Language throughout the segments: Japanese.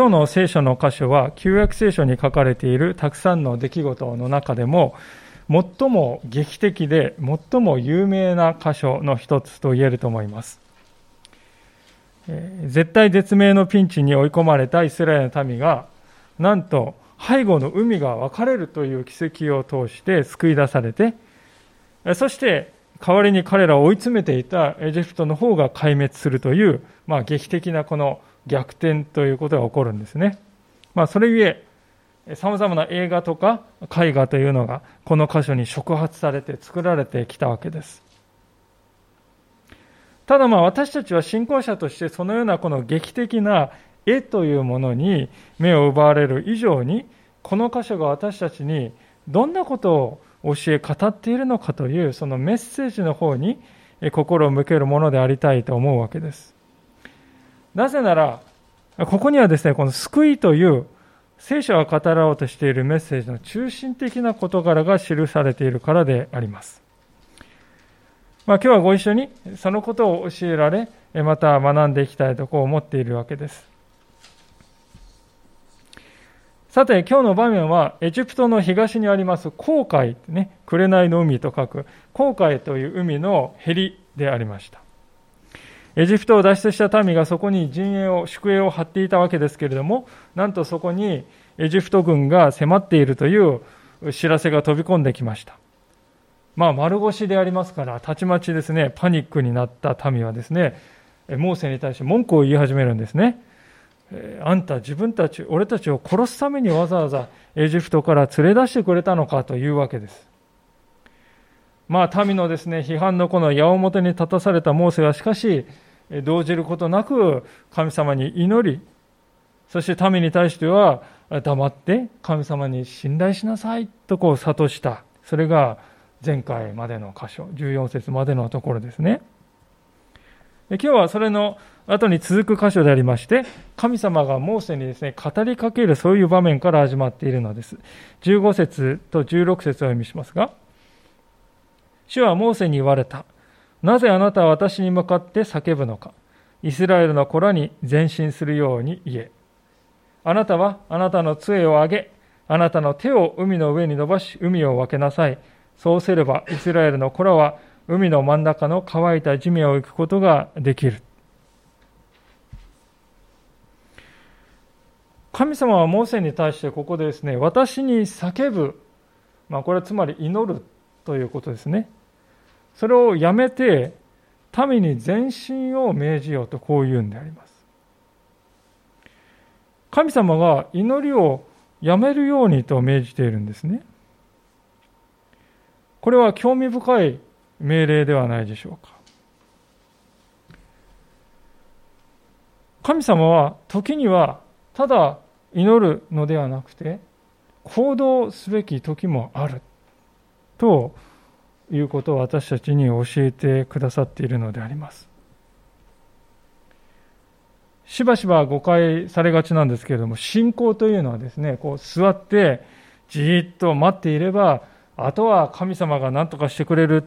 今日の聖書の箇所は旧約聖書に書かれているたくさんの出来事の中でも最も劇的で最も有名な箇所の一つと言えると思います。絶対絶命のピンチに追い込まれたイスラエルの民がなんと背後の海が分かれるという奇跡を通して救い出されてそして代わりに彼らを追い詰めていたエジプトの方が壊滅するという、まあ、劇的なこの逆転ということが起こるんですね。まあ、それゆえ、様々な映画とか絵画というのがこの箇所に触発されて作られてきたわけです。ただまあ私たちは信仰者としてそのようなこの劇的な絵というものに目を奪われる以上にこの箇所が私たちにどんなことを教え語っているのかというそのメッセージの方に心を向けるものでありたいと思うわけです。なぜなら、ここにはですね、この救いという聖書が語らおうとしているメッセージの中心的な事柄が記されているからであります。まあ、今日はご一緒にそのことを教えられ、また学んでいきたいとこう思っているわけです。さて、今日の場面は、エジプトの東にあります紅海、ね、紅の海と書く、紅海という海のへりでありました。エジプトを脱出した民がそこに陣営を、宿営を張っていたわけですけれども、なんとそこにエジプト軍が迫っているという知らせが飛び込んできました。まあ、丸腰でありますから、たちまちですね、パニックになった民はですね、モーセに対して文句を言い始めるんですね。あんた自分たち、俺たちを殺すためにわざわざエジプトから連れ出してくれたのかというわけです。まあ、民のですね、批判のこの矢面に立たされたモーセはしかし、動じることなく神様に祈り、そして民に対しては黙って神様に信頼しなさいとこう諭した。それが前回までの箇所、14節までのところですね。今日はそれの後に続く箇所でありまして、神様がモーセにですね、語りかけるそういう場面から始まっているのです。15節と16節を読みしますが、主はモーセに言われた。なぜあなたは私に向かって叫ぶのか。イスラエルの子らに前進するように言え。あなたはあなたの杖を上げ、あなたの手を海の上に伸ばし、海を分けなさい。そうすれば、イスラエルの子らは海の真ん中の乾いた地面を行くことができる。神様はモーセに対してここでですね、私に叫ぶ。まあ、これはつまり祈るということですね。それをやめて民に前進を命じようとこう言うんであります。神様が祈りをやめるようにと命じているんですね。これは興味深い命令ではないでしょうか。神様は時にはただ祈るのではなくて行動すべき時もあるということを私たちに教えてくださっているのであります。しばしば誤解されがちなんですけれども、信仰というのはですね、こう座ってじーっと待っていれば、あとは神様が何とかしてくれる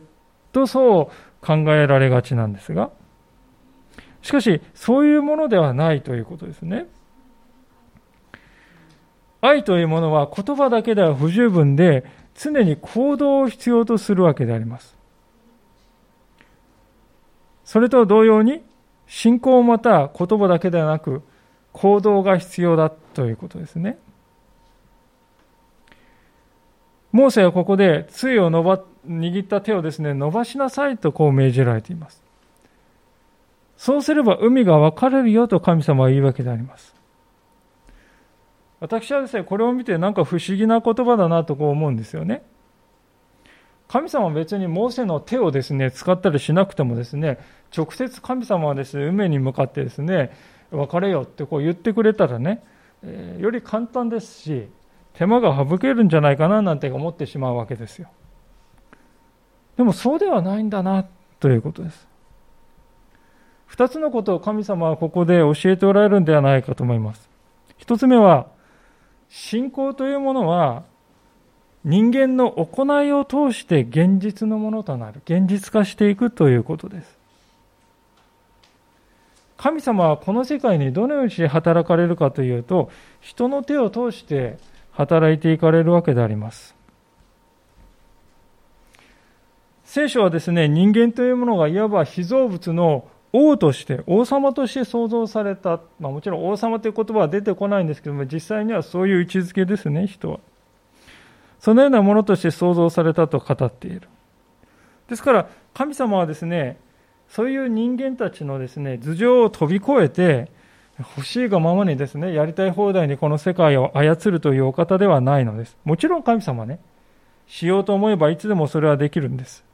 とそう考えられがちなんですが、しかし、そういうものではないということですね。愛というものは言葉だけでは不十分で、常に行動を必要とするわけであります。それと同様に、信仰もまた言葉だけではなく、行動が必要だということですね。モーセはここで杖を伸ば、握った手をですね、伸ばしなさいとこう命じられています。そうすれば海が分かれるよと神様は言うわけであります。私はですね、これを見てなんか不思議な言葉だなとこう思うんですよね。神様は別にモーセの手をですね、使ったりしなくてもですね、直接神様はですね、海に向かってですね、別れよってこう言ってくれたらね、え、より簡単ですし、手間が省けるんじゃないかななんて思ってしまうわけですよ。でもそうではないんだなということです。二つのことを神様はここで教えておられるんではないかと思います。一つ目は、信仰というものは人間の行いを通して現実のものとなる現実化していくということです神様はこの世界にどのように働かれるかというと、人の手を通して働いていかれるわけであります。聖書はですね、人間というものがいわば被造物の王として、王様として創造された。まあ、もちろん王様という言葉は出てこないんですけども、実際にはそういう位置づけですね、人は。そのようなものとして創造されたと語っている。ですから、神様はですね、そういう人間たちのですね、頭上を飛び越えて、欲しいがままにですね、やりたい放題にこの世界を操るというお方ではないのです。もちろん神様ね、しようと思えばいつでもそれはできるんです。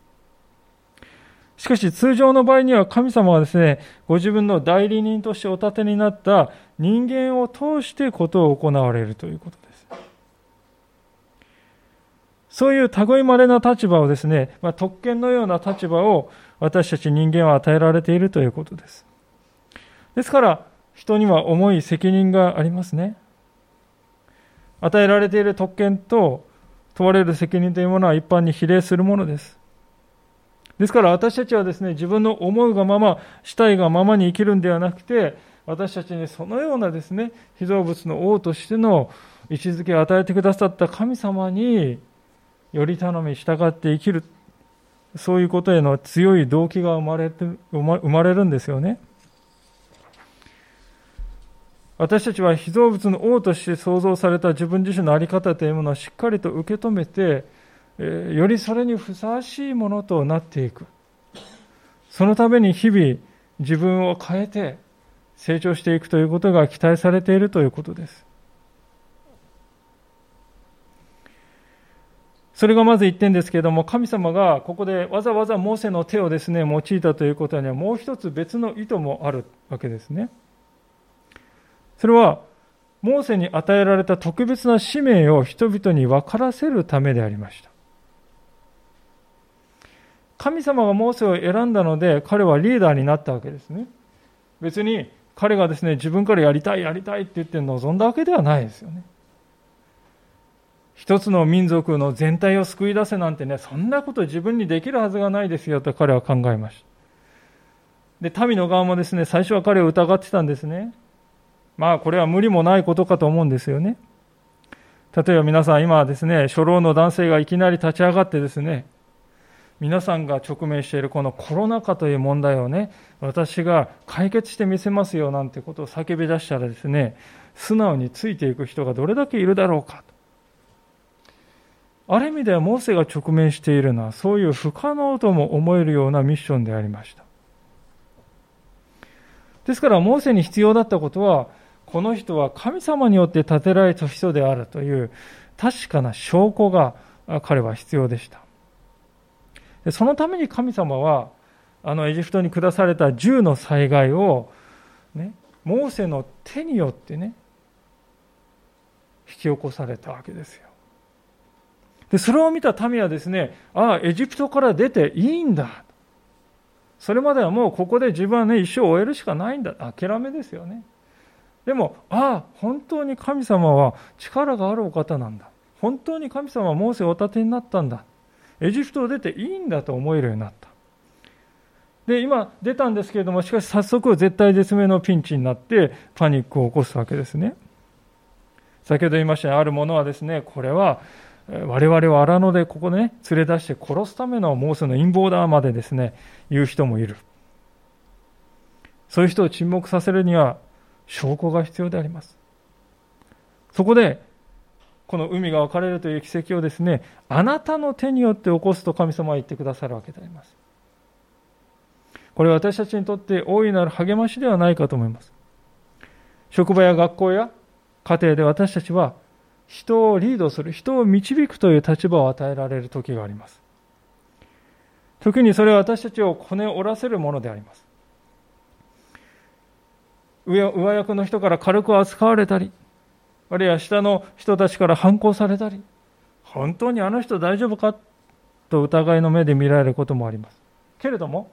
しかし通常の場合には神様はですね、ご自分の代理人としてお立てになった人間を通してことを行われるということです。そういう類いまれな立場をですね、まあ、特権のような立場を私たち人間は与えられているということです。ですから、人には重い責任がありますね。与えられている特権と問われる責任というものは一般に比例するものです。ですから私たちはですね、自分の思うがまま、したいがままに生きるんではなくて、私たちにそのようなですね、被造物の王としての位置づけを与えてくださった神様により頼み従って生きるそういうことへの強い動機が生まれて生まれるんですよね。私たちは被造物の王として創造された自分自身の在り方というものをしっかりと受け止めて、よりそれにふさわしいものとなっていくそのために日々自分を変えて成長していくということが期待されているということですそれがまず一点ですけれども、神様がここでわざわざモーセの手をですね、用いたということにはもう一つ別の意図もあるわけですね。それは、モーセに与えられた特別な使命を人々に分からせるためでありました。神様がモーセを選んだので、彼はリーダーになったわけですね。別に彼がですね、自分からやりたい、やりたいって言って望んだわけではないですよね。一つの民族の全体を救い出せなんてね、そんなこと自分にできるはずがないですよと彼は考えました。で、民の側もですね、最初は彼を疑ってたんですね。まあ、これは無理もないことかと思うんですよね。例えば皆さん今ですね、初老の男性がいきなり立ち上がってですね、皆さんが直面しているこのコロナ禍という問題をね、私が解決してみせますよなんてことを叫び出したらですね、素直についていく人がどれだけいるだろうかと。ある意味ではモーセが直面しているのはそういう不可能とも思えるようなミッションでありました。ですからモーセに必要だったことはこの人は神様によって建てられた人であるという確かな証拠が彼は必要でした。そのために神様はあのエジプトに下された10の災害を、ね、モーセの手によってね引き起こされたわけですよ。で、それを見た民はですね、ああ、エジプトから出ていいんだ。それまではもうここで自分はね、一生終えるしかないんだ。諦めですよね。でも、ああ、本当に神様は力があるお方なんだ。本当に神様はモーセをお立てになったんだ。エジプトを出ていいんだと思えるようになった。で、今出たんですけれども、しかし早速絶対絶命のピンチになってパニックを起こすわけですね。先ほど言いました、あるものはですね、これは我々を荒野でここね、連れ出して殺すためのモーセの陰謀だまでですね、言う人もいる。そういう人を沈黙させるには証拠が必要であります。そこで、この海が分かれるという奇跡をですね、あなたの手によって起こすと神様は言ってくださるわけであります。これは私たちにとって大いなる励ましではないかと思います。職場や学校や家庭で私たちは人をリードする、人を導くという立場を与えられる時があります。時にそれは私たちをこね折らせるものであります。上役の人から軽く扱われたり、あるいは下の人たちから反抗されたり、本当にあの人大丈夫か？と疑いの目で見られることもあります。けれども、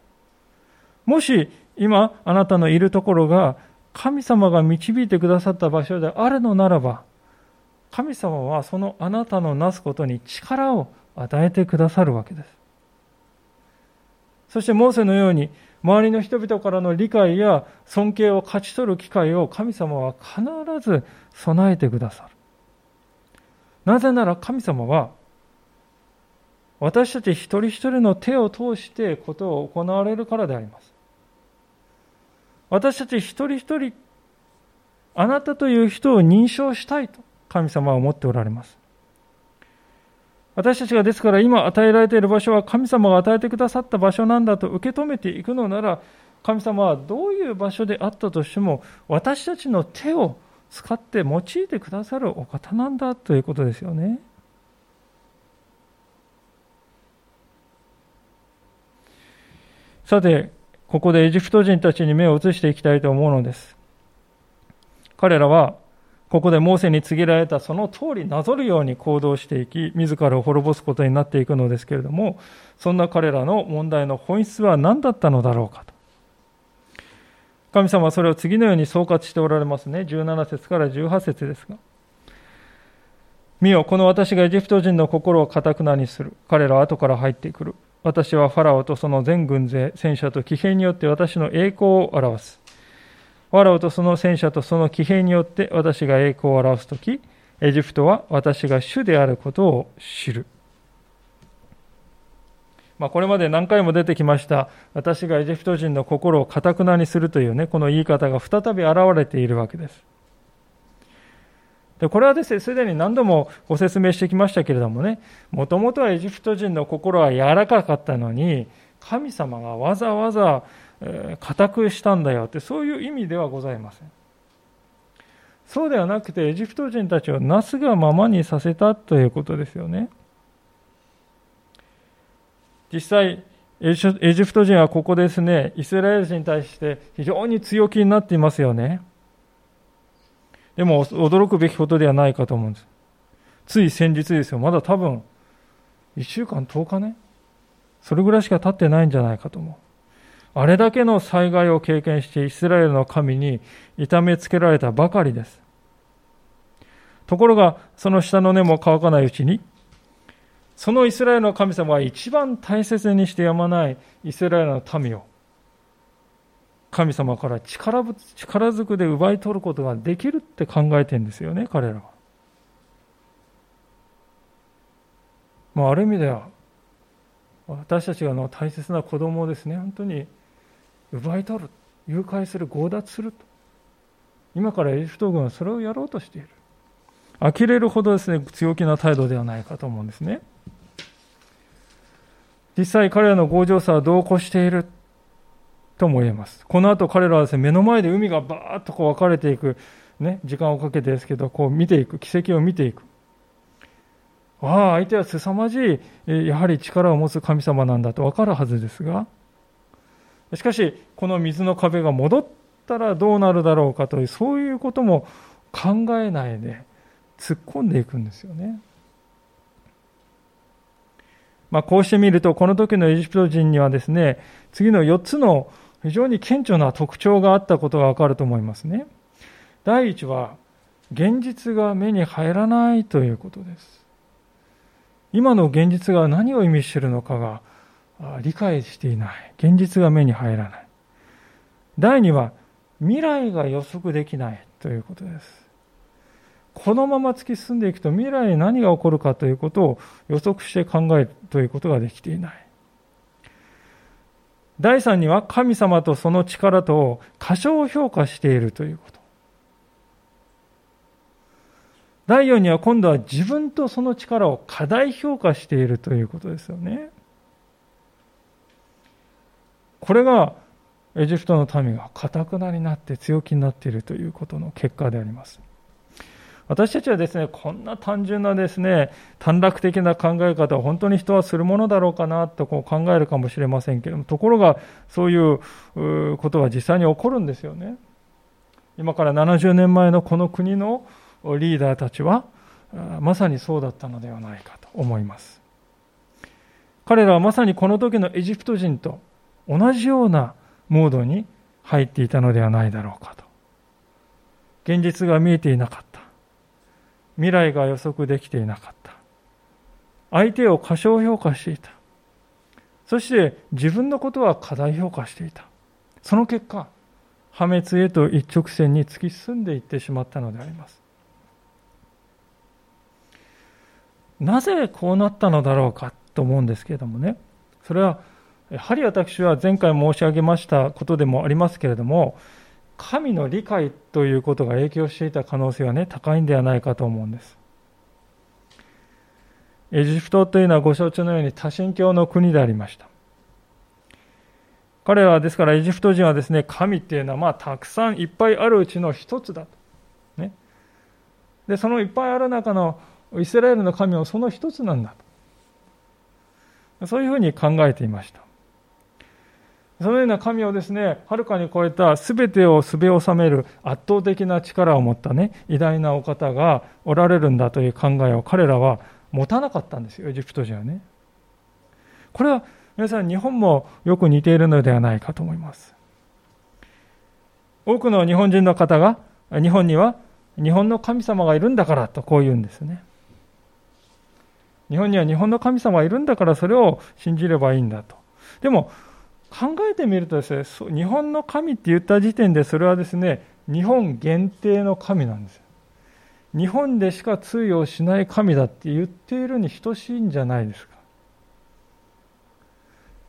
もし今あなたのいるところが神様が導いてくださった場所であるのならば、神様はそのあなたのなすことに力を与えてくださるわけです。そしてモーセのように周りの人々からの理解や尊敬を勝ち取る機会を神様は必ず備えてくださる。なぜなら神様は私たち一人一人の手を通してことを行われるからであります。私たち一人一人、あなたという人を認証したいと神様は思っておられます。私たちがですから今与えられている場所は神様が与えてくださった場所なんだと受け止めていくのなら、神様はどういう場所であったとしても、私たちの手を使って用いてくださるお方なんだということですよね。さて、ここでエジプト人たちに目を移していきたいと思うのです。彼らは、ここでモーセに告げられたその通りなぞるように行動していき、自らを滅ぼすことになっていくのですけれども、そんな彼らの問題の本質は何だったのだろうかと。神様はそれを次のように総括しておられますね。17節から18節ですが。見よ、この私がエジプト人の心をかたくなにする。彼らは後から入ってくる。私はファラオとその全軍勢、戦車と騎兵によって私の栄光を表す。ファラオとその戦車とその騎兵によって私が栄光を表すとき、エジプトは私が主であることを知る。まあ、これまで何回も出てきました、私がエジプト人の心をかたくなにするというね、この言い方が再び現れているわけです。でこれはですね、すでに何度もご説明してきましたけれどもね、もともとはエジプト人の心は柔らかかったのに、神様がわざわざ固くしたんだよって、そういう意味ではございません。そうではなくて、エジプト人たちをなすがままにさせたということですよね。実際、エジプト人はここですね、イスラエル人に対して非常に強気になっていますよね。でも驚くべきことではないかと思うんです。つい先日ですよ。まだ多分、1週間10日ね。それぐらいしか経ってないんじゃないかと思う。あれだけの災害を経験してイスラエルの神に痛めつけられたばかりです。ところが、その下の根も乾かないうちに、そのイスラエルの神様は一番大切にしてやまないイスラエルの民を神様から力力ずくで奪い取ることができるって考えてんですよね、彼らは。まあ、ある意味では、私たちがの大切な子供をですね、本当に奪い取る、誘拐する、強奪すると。今からエジプト軍はそれをやろうとしている。呆れるほどですね、強気な態度ではないかと思うんですね。実際彼らの強情さは度を越している。とも言えます。この後彼らはですね、目の前で海がバーッとこう分かれていく、ね、時間をかけてですけど、こう見ていく、奇跡を見ていく。ああ、相手は凄まじい、やはり力を持つ神様なんだと分かるはずですが、しかし、この水の壁が戻ったらどうなるだろうかという、そういうことも考えないで突っ込んでいくんですよね。まあ、こうしてみると、この時のエジプト人にはですね、次の4つの非常に顕著な特徴があったことがわかると思いますね。第一は、現実が目に入らないということです。今の現実が何を意味しているのかが理解していない。現実が目に入らない。第二は、未来が予測できないということです。このまま突き進んでいくと未来に何が起こるかということを予測して考えるということができていない。第3には神様とその力と過小評価しているということ。第4には今度は自分とその力を過大評価しているということですよね。これがエジプトの民が堅くなになって強気になっているということの結果であります。私たちはですね、こんな単純なですね、短絡的な考え方を本当に人はするものだろうかなとこう考えるかもしれませんけれども、ところがそういうことは実際に起こるんですよね。今から70年前のこの国のリーダーたちは、まさにそうだったのではないかと思います。彼らはまさにこの時のエジプト人と同じようなモードに入っていたのではないだろうかと。現実が見えていなかった。未来が予測できていなかった。相手を過小評価していた。そして自分のことは過大評価していた。その結果、破滅へと一直線に突き進んでいってしまったのであります。なぜこうなったのだろうかと思うんですけれどもね、それは、やはり私は前回申し上げましたことでもありますけれども、神の理解ということが影響していた可能性はね、高いんではないかと思うんです。エジプトというのはご承知のように多神教の国でありました。彼らはですからエジプト人はですね、神っていうのはまあたくさんいっぱいあるうちの一つだと。ね。で、そのいっぱいある中のイスラエルの神はその一つなんだと。そういうふうに考えていました。そのような神をですね、はるかに超えた全てをすべ収める圧倒的な力を持ったね、偉大なお方がおられるんだという考えを彼らは持たなかったんですよ、エジプト人はね。これは皆さん、日本もよく似ているのではないかと思います。多くの日本人の方が、日本には日本の神様がいるんだからとこう言うんですね。日本には日本の神様がいるんだからそれを信じればいいんだと。でも、考えてみるとですね、日本の神って言った時点でそれはですね、日本限定の神なんです。日本でしか通用しない神だって言っているに等しいんじゃないですか。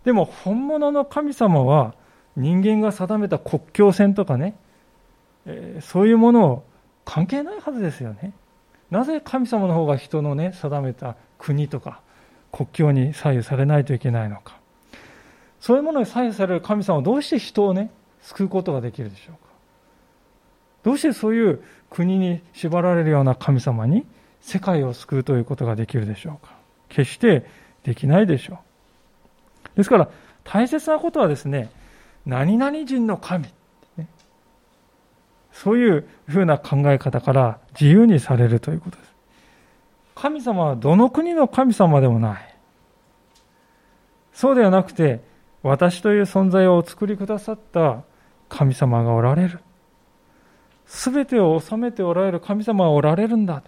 でも本物の神様は人間が定めた国境線とかね、えー、そういうものを関係ないはずですよね。なぜ神様の方が人のね、定めた国とか国境に左右されないといけないのか。そういうものに左右される神様はどうして人をね、救うことができるでしょうか？どうしてそういう国に縛られるような神様に世界を救うということができるでしょうか？決してできないでしょう。ですから、大切なことはですね、何々人の神、そういうふうな考え方から自由にされるということです。神様はどの国の神様でもない。そうではなくて、私という存在をお作りくださった神様がおられる。すべてを治めておられる神様がおられるんだ。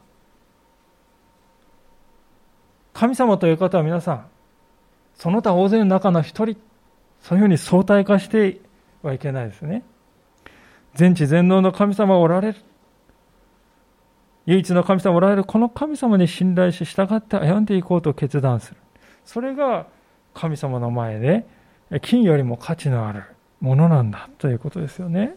神様という方は皆さん、その他大勢の中の一人、そういうふうに相対化してはいけないですね。全知全能の神様がおられる。唯一の神様がおられる。この神様に信頼し従って歩んでいこうと決断する。それが神様の前で金よりも価値のあるものなんだということですよね。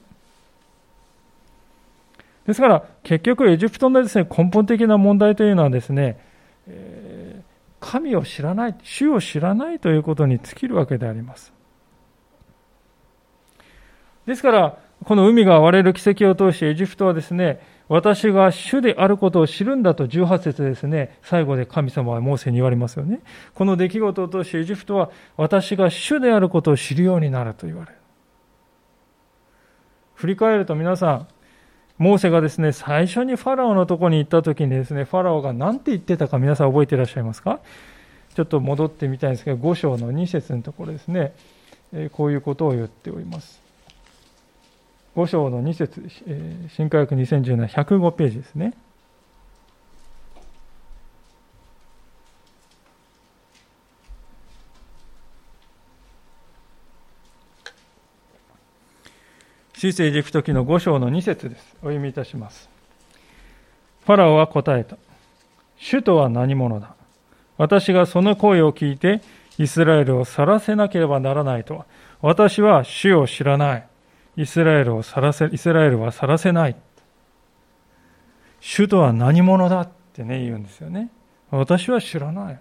ですから結局エジプトのですね根本的な問題というのはですね、え、神を知らない、主を知らないということに尽きるわけであります。ですから、この海が割れる奇跡を通してエジプトはですね、私が主であることを知るんだと18節ですね、最後で神様はモーセに言われますよね。この出来事を通してエジプトは私が主であることを知るようになると言われる。振り返ると皆さん、モーセがですね、最初にファラオのとこに行った時にですね、ファラオが何て言ってたか皆さん覚えていらっしゃいますか？ちょっと戻ってみたいんですけど、5章の2節のところですね、こういうことを言っております。5章の2節、新科学2017、105ページですね。水星エジプト記の5章の2節です。お読みいたします。ファラオは答えた。主とは何者だ？私がその声を聞いてイスラエルを去らせなければならないとは。私は主を知らない。イスラエルを去らせ、イスラエルは去らせない。主とは何者だってね、言うんですよね。私は知らない。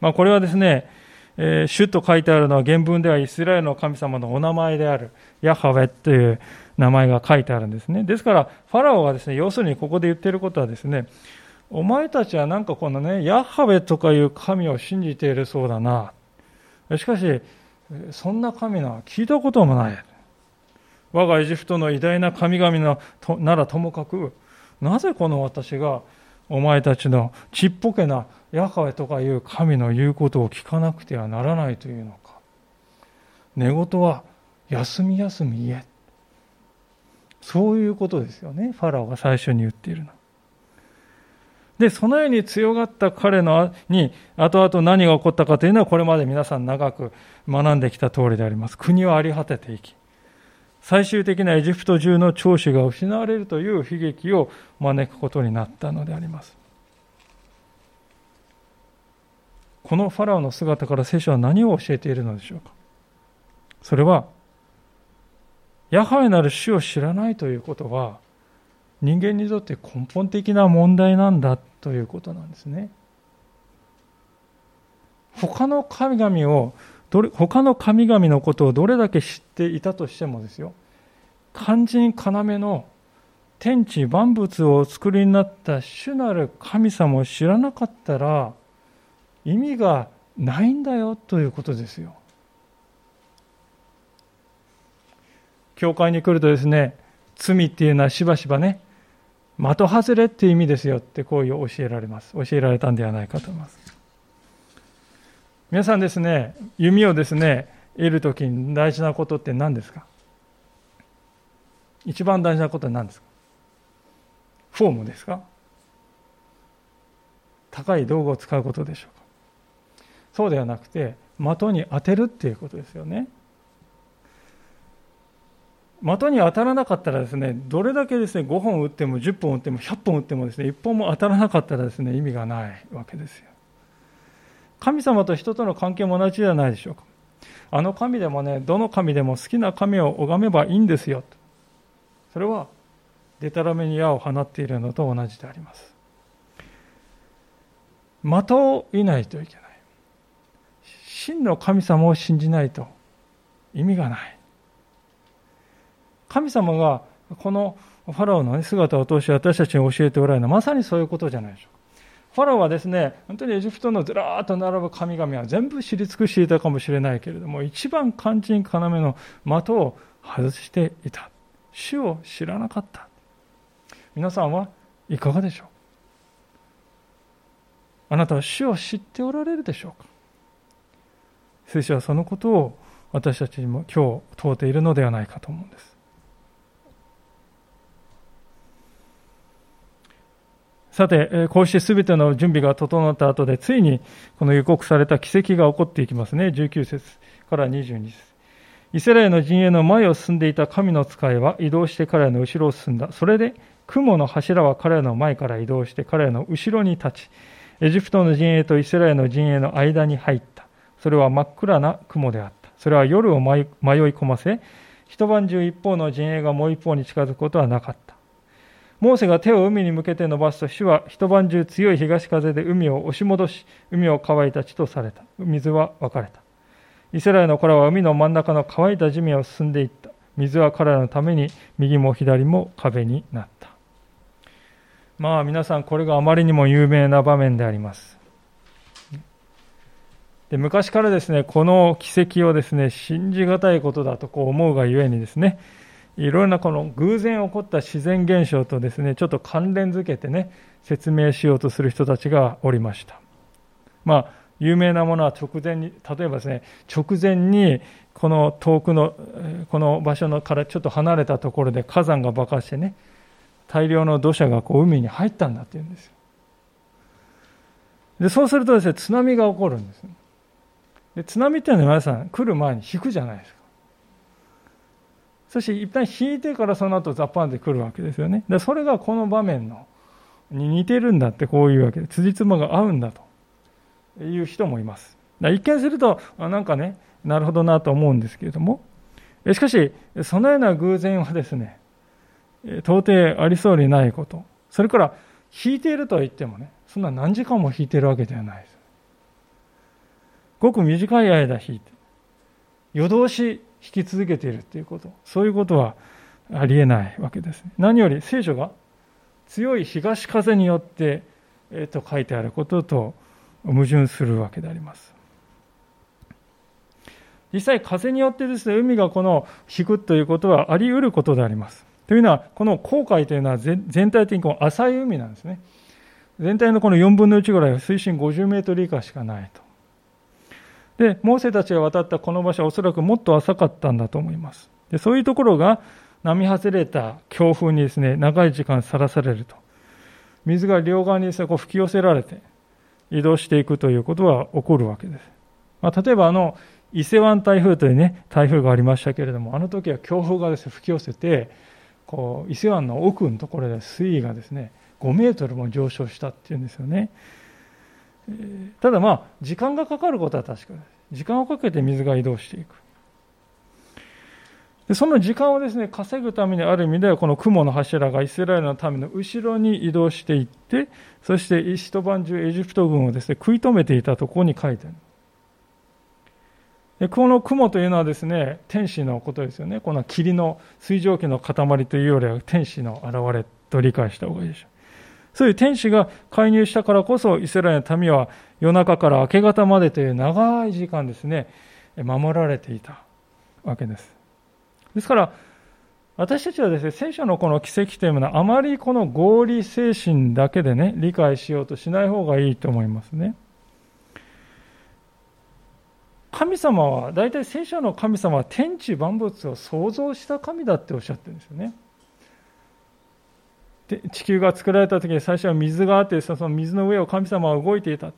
まあこれはですね、えー、主と書いてあるのは原文ではイスラエルの神様のお名前であるヤハウェという名前が書いてあるんですね。ですから、ファラオがですね、要するにここで言っていることはですね、お前たちはなんかこのね、ヤハウェとかいう神を信じているそうだな。しかし、そんな神のは聞いたこともない。我がエジプトの偉大な神々のならともかく、なぜこの私がお前たちのちっぽけなヤカウェとかいう神の言うことを聞かなくてはならないというのか。寝言は休み休み言え。そういうことですよね。ファラオが最初に言っているの。で、そのように強がった彼のに、後々何が起こったかというのは、これまで皆さん長く学んできた通りであります。国は荒り果てていき、最終的なエジプト中の長子が失われるという悲劇を招くことになったのであります。このファラオの姿から聖書は何を教えているのでしょうかそれは、ヤハウなる主を知らないということは、人間にとって根本的な問題なんだということなんですね。他の神々をどれ他の神々のことをどれだけ知っていたとしてもですよ。肝心要の天地万物をお作りになった主なる神様を知らなかったら意味がないんだよということですよ。教会に来るとですね罪っていうのはしばしばね的外れっていう意味ですよってこういう教えられます。教えられたんではないかと思います。皆さんですね、弓をですね、得るときに大事なことって何ですか？一番大事なことは何ですか？フォームですか？高い道具を使うことでしょうか？そうではなくて、的に当てるっていうことですよね。的に当たらなかったらですね、どれだけですね、5本打っても10本打っても100本打ってもですね、1本も当たらなかったらですね、意味がないわけですよ。神様と人との関係も同じじゃないでしょうか。あの神でもね、どの神でも好きな神を拝めばいいんですよ。それは、でたらめに矢を放っているのと同じであります。的をいないといけない。真の神様を信じないと意味がない。神様がこのファラオの、姿を通して私たちに教えておられるのはまさにそういうことじゃないでしょうか。ファラオはですね、本当にエジプトのずらーっと並ぶ神々は全部知り尽くしていたかもしれないけれども、一番肝心要の的を外していた。主を知らなかった。皆さんはいかがでしょう？あなたは主を知っておられるでしょうか？聖書はそのことを私たちにも今日問うているのではないかと思うんです。さて、こうして全ての準備が整った後で、ついにこの予告された奇跡が起こっていきますね。19節から22節。イスラエルの陣営の前を進んでいた神の使いは移動して彼らの後ろを進んだ。それで雲の柱は彼らの前から移動して彼らの後ろに立ち、エジプトの陣営とイスラエルの陣営の間に入った。それは真っ暗な雲であった。それは夜を迷い込ませ、一晩中一方の陣営がもう一方に近づくことはなかった。モーセが手を海に向けて伸ばすと主は一晩中強い東風で海を押し戻し、海を乾いた地とされた。水は分かれた。イスラエルの子らは海の真ん中の乾いた地面を進んでいった。水は彼らのために右も左も壁になった。まあ皆さんこれがあまりにも有名な場面であります。で昔からですね、この奇跡をですね、信じがたいことだとこう思うがゆえにですね、いろんなこの偶然起こった自然現象とですね、ちょっと関連づけてね、説明しようとする人たちがおりました。まあ、有名なものは直前に、例えばですね、直前にこの遠くの、この場所のからちょっと離れたところで火山が爆発してね、大量の土砂がこう海に入ったんだって言うんですよ。で、そうするとですね、津波が起こるんです。で津波っていうのは皆さん来る前に引くじゃないですか。そして一旦引いてからその後ザッパンってくるわけですよね。でそれがこの場面のに似てるんだってこういうわけで、辻褄が合うんだという人もいます。だ一見すると、なんかね、なるほどなと思うんですけれども、しかし、そのような偶然はですね、到底ありそうにないこと。それから、引いているとは言ってもね、そんな何時間も引いているわけではないです。ごく短い間引いて、夜通し引き続けているということ、そういうことはありえないわけです。何より聖書が強い東風によって、えー、と書いてあることと矛盾するわけであります。実際、風によってですね、海がこの引くということはあり得ることであります。というのは、この航海というのは全体的にこの浅い海なんですね。全体のこの4分の1ぐらいは水深50メートル以下しかないと。で、モーセたちが渡ったこの場所はおそらくもっと浅かったんだと思います。でそういうところが波外れた強風にですね、長い時間さらされると。水が両側にです、ね、こう吹き寄せられて移動していくということは起こるわけです。まあ、例えばあの伊勢湾台風というね台風がありましたけれどもあの時は強風がです、ね、吹き寄せてこう伊勢湾の奥のところで水位がですね5メートルも上昇したっていうんですよね。ただまあ時間がかかることは確かです。時間をかけて水が移動していく。でその時間をですね稼ぐためにある意味ではこの雲の柱がイスラエルの民の後ろに移動していってそして一晩中エジプト軍をですね食い止めていたところに書いてあるでこの雲というのはですね天使のことですよねこの霧の水蒸気の塊というよりは天使の現れと理解した方がいいでしょうそういう天使が介入したからこそイスラエルの民は夜中から明け方までという長い時間ですね守られていたわけですですから、私たちはですね、聖書のこの奇跡というものは、あまりこの合理精神だけでね、理解しようとしない方がいいと思いますね。神様は、大体聖書の神様は天地万物を創造した神だっておっしゃってるんですよね。地球が作られた時に最初は水があってその水の上を神様は動いていた。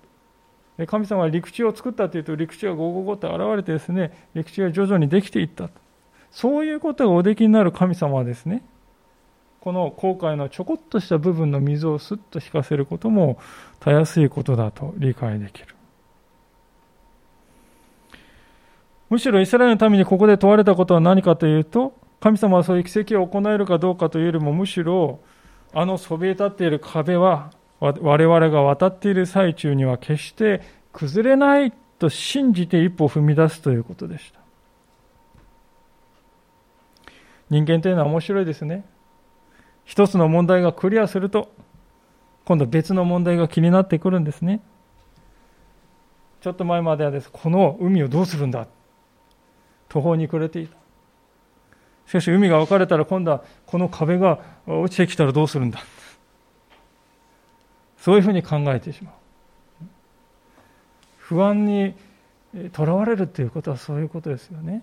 神様は陸地を作ったというと陸地がゴゴゴと現れてですね陸地が徐々にできていったそういうことがおできになる神様はですね、この航海のちょこっとした部分の水をスッと引かせることもたやすいことだと理解できる。むしろイスラエルのためにここで問われたことは何かというと、神様はそういう奇跡を行えるかどうかというよりも、むしろ、あのそびえ立っている壁は、我々が渡っている最中には決して崩れないと信じて一歩踏み出すということでした。人間というのは面白いですね。一つの問題がクリアすると、今度別の問題が気になってくるんですね。ちょっと前まではです、この海をどうするんだ途方に暮れていた。しかし海が分かれたら今度はこの壁が落ちてきたらどうするんだ。そういうふうに考えてしまう。不安にとらわれるということはそういうことですよね。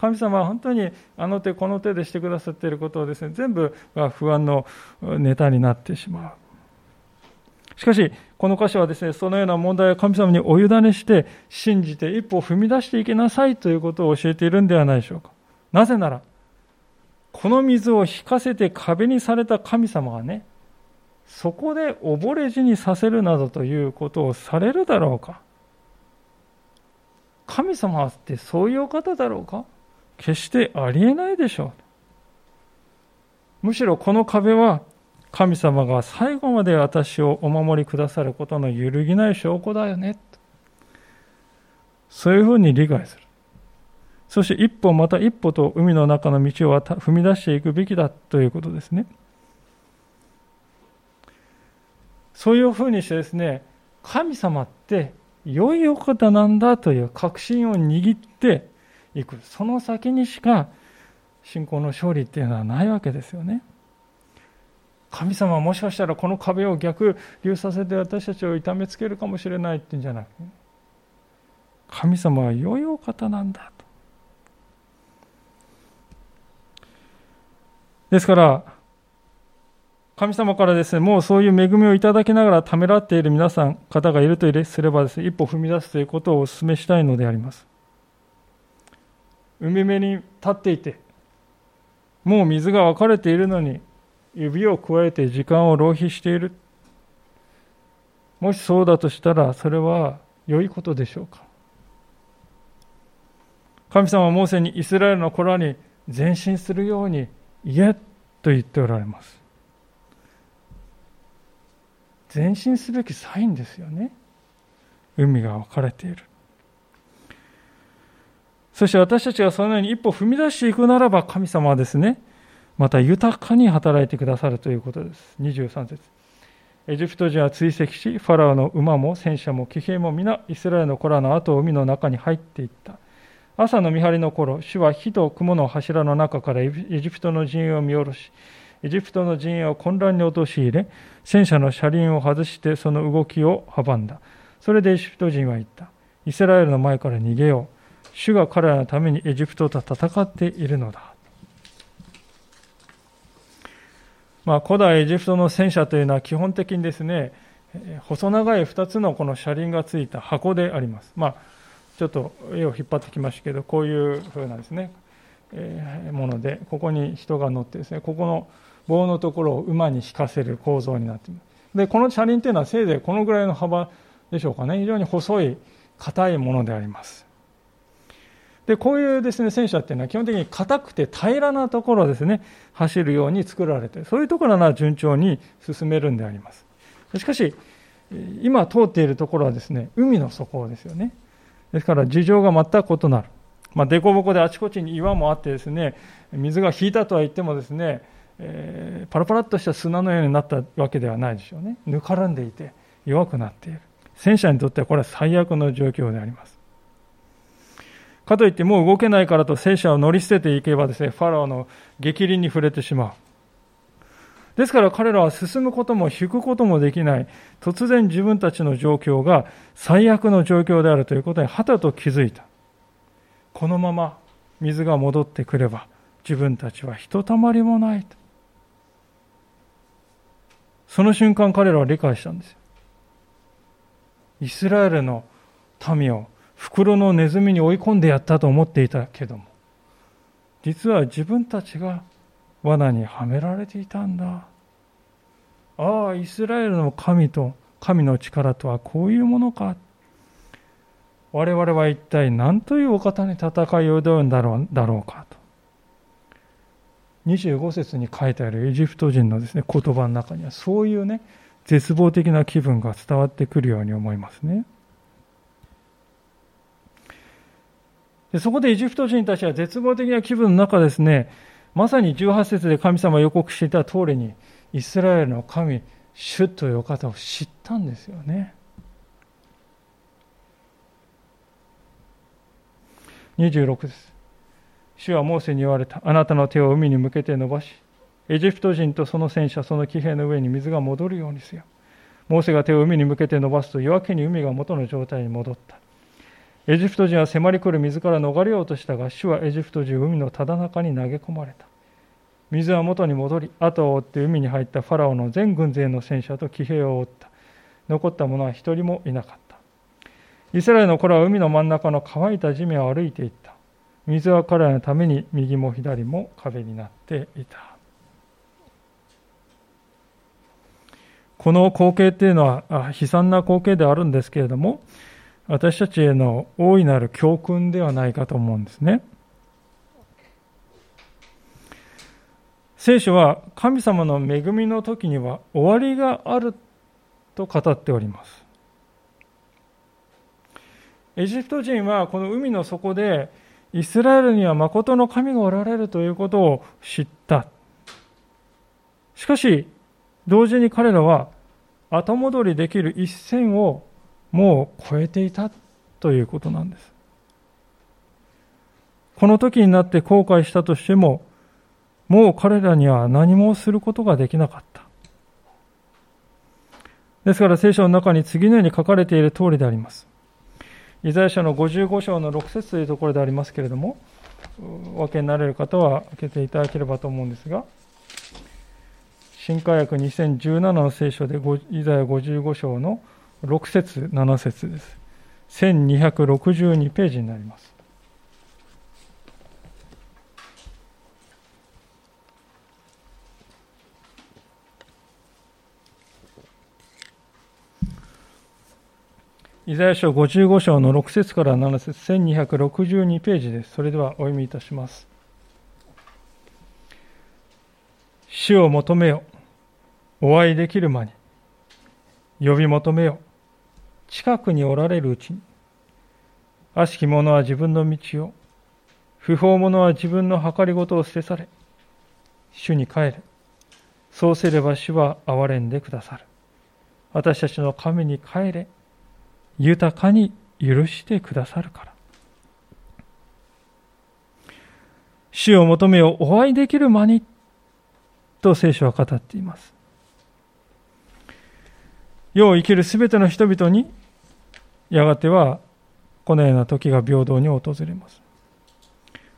神様は本当にあの手この手でしてくださっていることをですね全部が不安のネタになってしまうしかしこの箇所はですねそのような問題を神様にお委ねして信じて一歩を踏み出していきなさいということを教えているんではないでしょうかなぜならこの水を引かせて壁にされた神様がねそこで溺れ死にさせるなどということをされるだろうか神様ってそういうお方だろうか決してありえないでしょう。むしろこの壁は神様が最後まで私をお守りくださることの揺るぎない証拠だよね。そういうふうに理解する。そして一歩また一歩と海の中の道を踏み出していくべきだということですね。そういうふうにしてですね、神様って良いお方なんだという確信を握っていくその先にしか信仰の勝利っていうのはないわけですよね神様はもしかしたらこの壁を逆流させて私たちを痛めつけるかもしれないっていうんじゃなくて神様は良いお方なんだとですから神様からですね、もうそういう恵みをいただきながらためらっている皆さん、方がいるとすればですね、一歩踏み出すということをお勧めしたいのであります。海辺に立っていて、もう水が分かれているのに、指を加えて時間を浪費している。もしそうだとしたら、それは良いことでしょうか。神様はモーセにイスラエルの子らに前進するように言えと言っておられます。前進すべきサインですよね。海が分かれている。そして私たちがそのように一歩踏み出していくならば神様はですね、また豊かに働いてくださるということです。23節エジプト人は追跡し、ファラオの馬も戦車も騎兵も皆、イスラエルの子らの後を海の中に入っていった。朝の見張りの頃、主は火と雲の柱の中からエジプトの陣営を見下ろし、エジプトの陣営を混乱に陥れ、戦車の車輪を外してその動きを阻んだ。それでエジプト人は言った。イスラエルの前から逃げよう。主が彼らのためにエジプトと戦っているのだ。まあ、古代エジプトの戦車というのは基本的にですね、細長い2つのこの車輪がついた箱であります。まあ、ちょっと絵を引っ張ってきましたけど、こういう風なですね、えー、もので、ここに人が乗ってですね、ここの棒のところを馬に引かせる構造になっています。で、この車輪というのはせいぜいこのぐらいの幅でしょうかね、非常に細い、硬いものであります。で、こういうですね、戦車っていうのは基本的に硬くて平らなところですね、走るように作られて、そういうところなら順調に進めるんであります。しかし、今通っているところはですね、海の底ですよね。ですから事情が全く異なる。まあ、凸凹であちこちに岩もあってですね、水が引いたとは言ってもですね、えー、パラパラっとした砂のようになったわけではないでしょうね。ぬからんでいて弱くなっている。戦車にとってはこれは最悪の状況であります。かといってもう動けないからと戦車を乗り捨てていけばですね、ファラオの激鱗に触れてしまう。ですから彼らは進むことも引くこともできない、突然自分たちの状況が最悪の状況であるということにはたと気づいた。このまま水が戻ってくれば自分たちはひとたまりもないと。その瞬間彼らは理解したんですよ。イスラエルの民を袋のネズミに追い込んでやったと思っていたけども、実は自分たちが罠にはめられていたんだ。ああ、イスラエルの神と、神の力とはこういうものか。我々は一体何というお方に戦いを挑むんだろうだろうかと。25節に書いてあるエジプト人のですね、言葉の中にはそういうね、絶望的な気分が伝わってくるように思いますね。でそこでエジプト人たちは絶望的な気分の中ですね、まさに18節で神様予告していた通りに、イスラエルの神、主という方を知ったんですよね。26です。主はモーセに言われた。あなたの手を海に向けて伸ばし、エジプト人とその戦車、その騎兵の上に水が戻るようにせよ。モーセが手を海に向けて伸ばすと夜明けに海が元の状態に戻った。エジプト人は迫り来る水から逃れようとしたが、主はエジプト人海のただ中に投げ込まれた。水は元に戻り、後を追って海に入ったファラオの全軍勢の戦車と騎兵を追った。残った者は一人もいなかった。イスラエルの子らは海の真ん中の乾いた地面を歩いていった。水は彼らのために右も左も壁になっていた。この光景っていうのは悲惨な光景であるんですけれども、私たちへの大いなる教訓ではないかと思うんですね。聖書は神様の恵みの時には終わりがあると語っております。エジプト人はこの海の底でイスラエルには誠の神がおられるということを知った。しかし、同時に彼らは後戻りできる一線をもう超えていたということなんです。この時になって後悔したとしても、もう彼らには何もすることができなかった。ですから聖書の中に次のように書かれている通りであります。イザヤ書の55章の6節というところでありますけれども、お分けになれる方は開けていただければと思うんですが、新科学2017の聖書でイザヤ55章の6節7節です。1262ページになります。イザヤ書55章の6節から7節1262ページです。それではお読みいたします。主を求めよ。お会いできる間に。呼び求めよ。近くにおられるうちに、悪しき者は自分の道を、不法者は自分の計りごとを捨て去れ、主に帰れ。そうすれば主は憐れんでくださる。私たちの神に帰れ、豊かに許してくださるから。主を求めをお会いできる間に、と聖書は語っています。世を生きるすべての人々にやがてはこのような時が平等に訪れます。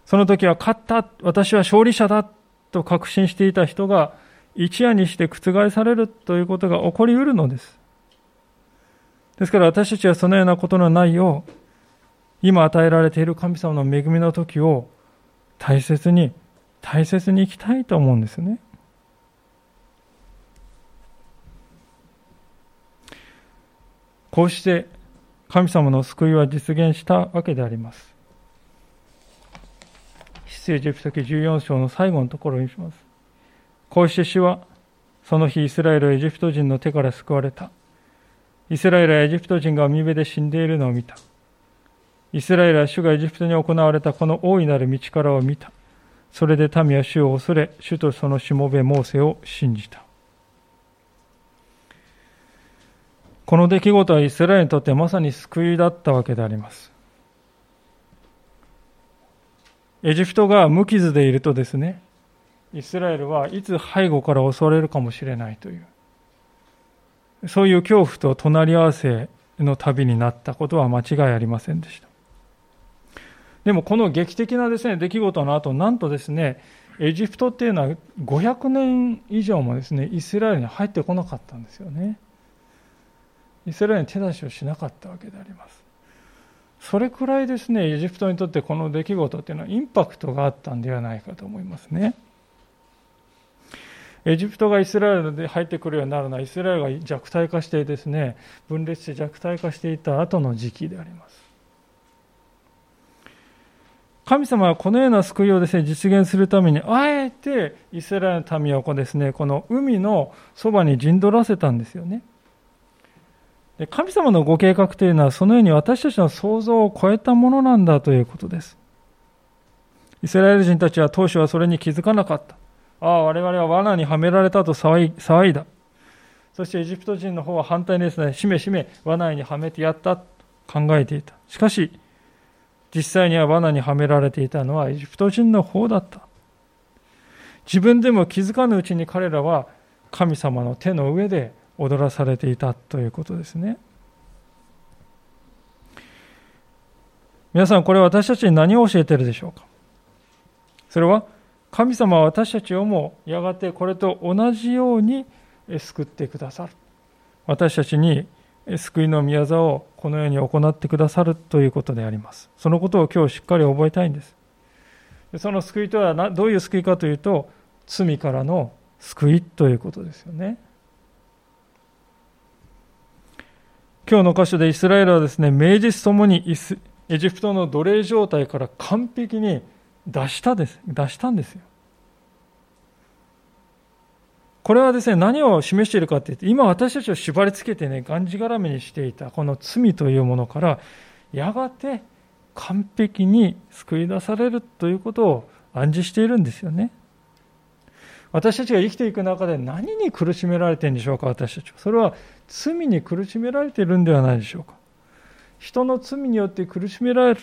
その時は勝った、私は勝利者だと確信していた人が一夜にして覆されるということが起こりうるのです。ですから私たちはそのようなことのないよう、今与えられている神様の恵みの時を大切に、大切に生きたいと思うんですね。こうして神様の救いは実現したわけであります。出エジプト記14章の最後のところにします。こうして主は、その日イスラエルエジプト人の手から救われた。イスラエルはエジプト人が海辺で死んでいるのを見た。イスラエルは主がエジプトに行われたこの大いなる道からを見た。それで民は主を恐れ、主とそのしもべモーセを信じた。この出来事はイスラエルにとってまさに救いだったわけであります。エジプトが無傷でいるとですね、イスラエルはいつ背後から襲われるかもしれないという、そういう恐怖と隣り合わせの旅になったことは間違いありませんでした。でもこの劇的なですね、出来事の後、なんとですね、エジプトっていうのは500年以上もですね、イスラエルに入ってこなかったんですよね。イスラエルに手出しをしなかったわけであります。それくらいですね、エジプトにとってこの出来事っていうのはインパクトがあったんではないかと思いますね。エジプトがイスラエルで入ってくるようになるのは、イスラエルが弱体化してですね、分裂して弱体化していた後の時期であります。神様はこのような救いをですね、実現するために、あえてイスラエルの民をこうですね、この海のそばに陣取らせたんですよね。で神様のご計画というのはそのように私たちの想像を超えたものなんだということです。イスラエル人たちは当初はそれに気づかなかった。ああ、我々は罠にはめられたと騒いだ。そしてエジプト人の方は反対にですね、しめしめ罠にはめてやったと考えていた。しかし、実際には罠にはめられていたのはエジプト人の方だった。自分でも気づかぬうちに彼らは神様の手の上で踊らされていたということですね。皆さん、これは私たちに何を教えてるでしょうか？それは、神様は私たちをもやがてこれと同じように救ってくださる。私たちに救いの宮沢をこのように行ってくださるということであります。そのことを今日しっかり覚えたいんです。その救いとはどういう救いかというと、罪からの救いということですよね。今日の箇所でイスラエルはですね、名実ともにエジプトの奴隷状態から完璧に出したです、出したんですよ。これはですね、何を示しているかというと、今私たちを縛り付けてね、がんじがらめにしていたこの罪というものから、やがて完璧に救い出されるということを暗示しているんですよね。私たちが生きていく中で何に苦しめられているんでしょうか、私たちは。それは罪に苦しめられているんではないでしょうか。人の罪によって苦しめられる。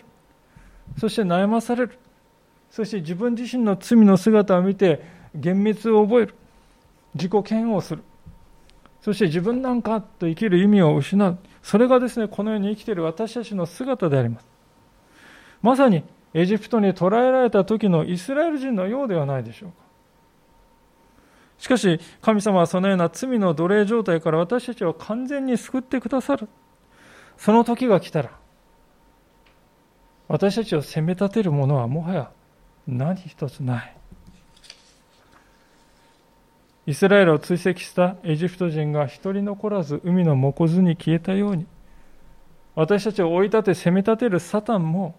そして悩まされる。そして自分自身の罪の姿を見て幻滅を覚える。自己嫌悪する。そして自分なんかと生きる意味を失う。それがですね、この世に生きている私たちの姿であります。まさにエジプトに捕らえられた時のイスラエル人のようではないでしょうか。しかし、神様はそのような罪の奴隷状態から私たちを完全に救ってくださる。その時が来たら、私たちを責め立てるものはもはや何一つない。イスラエルを追跡したエジプト人が一人残らず海の藻ずに消えたように、私たちを追い立て責め立てるサタンも、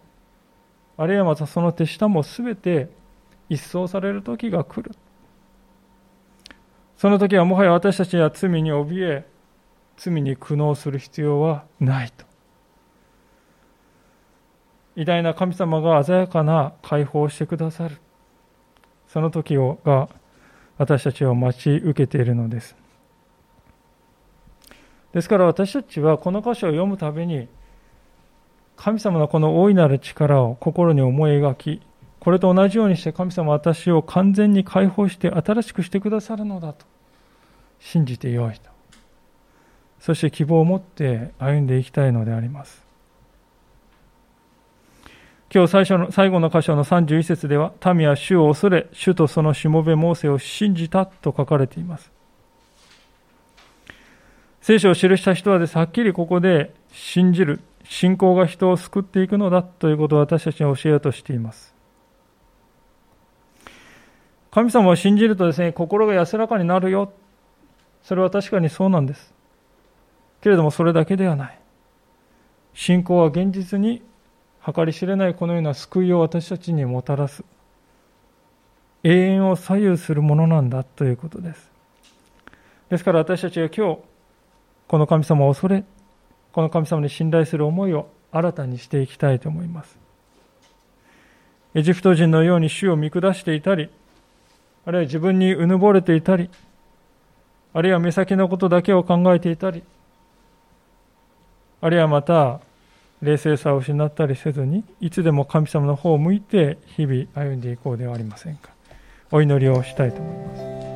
あるいはまたその手下もすべて一掃される時が来る。その時はもはや私たちは罪に怯え、罪に苦悩する必要はないと。偉大な神様が鮮やかな解放をしてくださる。その時をが私たちを待ち受けているのです。ですから私たちはこの箇所を読むたびに神様のこの大いなる力を心に思い描き、これと同じようにして神様は私を完全に解放して新しくしてくださるのだと信じてよいと。そして希望を持って歩んでいきたいのであります。今日最初の最後の箇所の31節では、民は主を恐れ、主とそのしもべモーセを信じたと書かれています。聖書を記した人はです、はっきりここで信じる、信仰が人を救っていくのだということを私たちに教えようとしています。神様を信じるとですね、心が安らかになるよ。それは確かにそうなんです。けれどもそれだけではない。信仰は現実に計り知れないこのような救いを私たちにもたらす。永遠を左右するものなんだということです。ですから私たちは今日、この神様を恐れ、この神様に信頼する思いを新たにしていきたいと思います。エジプト人のように主を見下していたり、あるいは自分にうぬぼれていたり、あるいは目先のことだけを考えていたり、あるいはまた冷静さを失ったりせずに、いつでも神様の方を向いて日々歩んでいこうではありませんか。お祈りをしたいと思います。